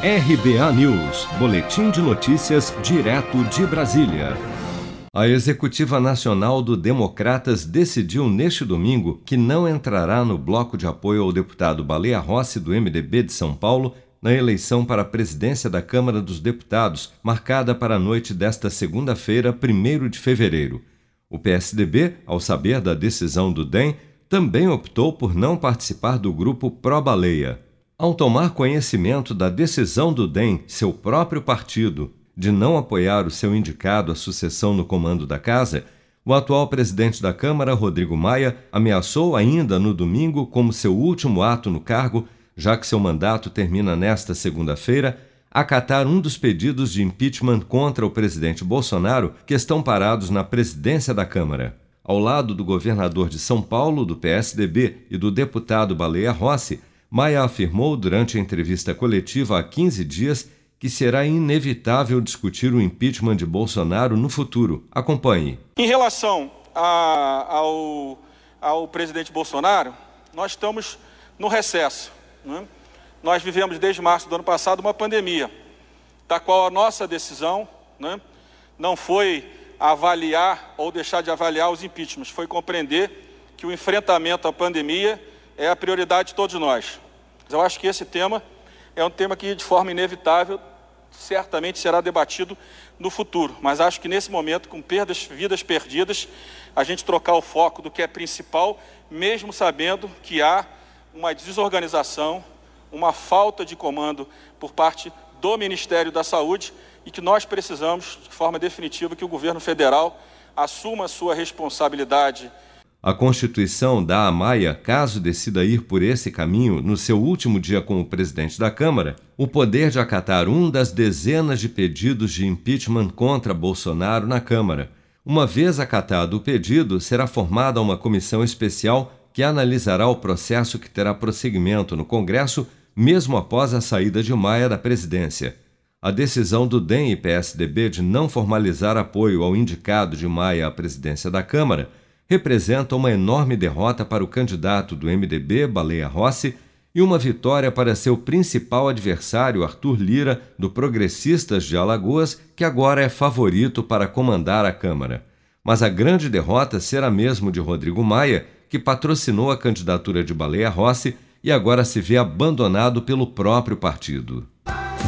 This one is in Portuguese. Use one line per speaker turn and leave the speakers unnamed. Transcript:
RBA News, Boletim de Notícias, direto de Brasília. A Executiva Nacional do Democratas decidiu neste domingo que não entrará no bloco de apoio ao deputado Baleia Rossi, do MDB de São Paulo, na eleição para a presidência da Câmara dos Deputados, marcada para a noite desta segunda-feira, 1 de fevereiro. O PSDB, ao saber da decisão do DEM, também optou por não participar do grupo Pró-Baleia. Ao tomar conhecimento da decisão do DEM, seu próprio partido, de não apoiar o seu indicado à sucessão no comando da casa, o atual presidente da Câmara, Rodrigo Maia, ameaçou ainda no domingo, como seu último ato no cargo, já que seu mandato termina nesta segunda-feira, acatar um dos pedidos de impeachment contra o presidente Bolsonaro que estão parados na presidência da Câmara. Ao lado do governador de São Paulo, do PSDB, e do deputado Baleia Rossi, Maia afirmou durante a entrevista coletiva há 15 dias que será inevitável discutir o impeachment de Bolsonaro no futuro. Acompanhe.
Em relação a, ao, ao presidente Bolsonaro, nós estamos no recesso. Né? Nós vivemos desde março do ano passado uma pandemia, da qual a nossa decisão né, não foi avaliar ou deixar de avaliar os impeachments, foi compreender que o enfrentamento à pandemia é a prioridade de todos nós. Eu acho que esse tema é um tema que, de forma inevitável, certamente será debatido no futuro. Mas acho que nesse momento, com perdas, vidas perdidas, a gente trocar o foco do que é principal, mesmo sabendo que há uma desorganização, uma falta de comando por parte do Ministério da Saúde e que nós precisamos, de forma definitiva, que o governo federal assuma a sua responsabilidade
a Constituição dá a Maia, caso decida ir por esse caminho no seu último dia como presidente da Câmara, o poder de acatar um das dezenas de pedidos de impeachment contra Bolsonaro na Câmara. Uma vez acatado o pedido, será formada uma comissão especial que analisará o processo que terá prosseguimento no Congresso, mesmo após a saída de Maia da presidência. A decisão do DEM e PSDB de não formalizar apoio ao indicado de Maia à presidência da Câmara representa uma enorme derrota para o candidato do MDB, Baleia Rossi, e uma vitória para seu principal adversário, Arthur Lira, do Progressistas de Alagoas, que agora é favorito para comandar a Câmara. Mas a grande derrota será mesmo de Rodrigo Maia, que patrocinou a candidatura de Baleia Rossi e agora se vê abandonado pelo próprio partido.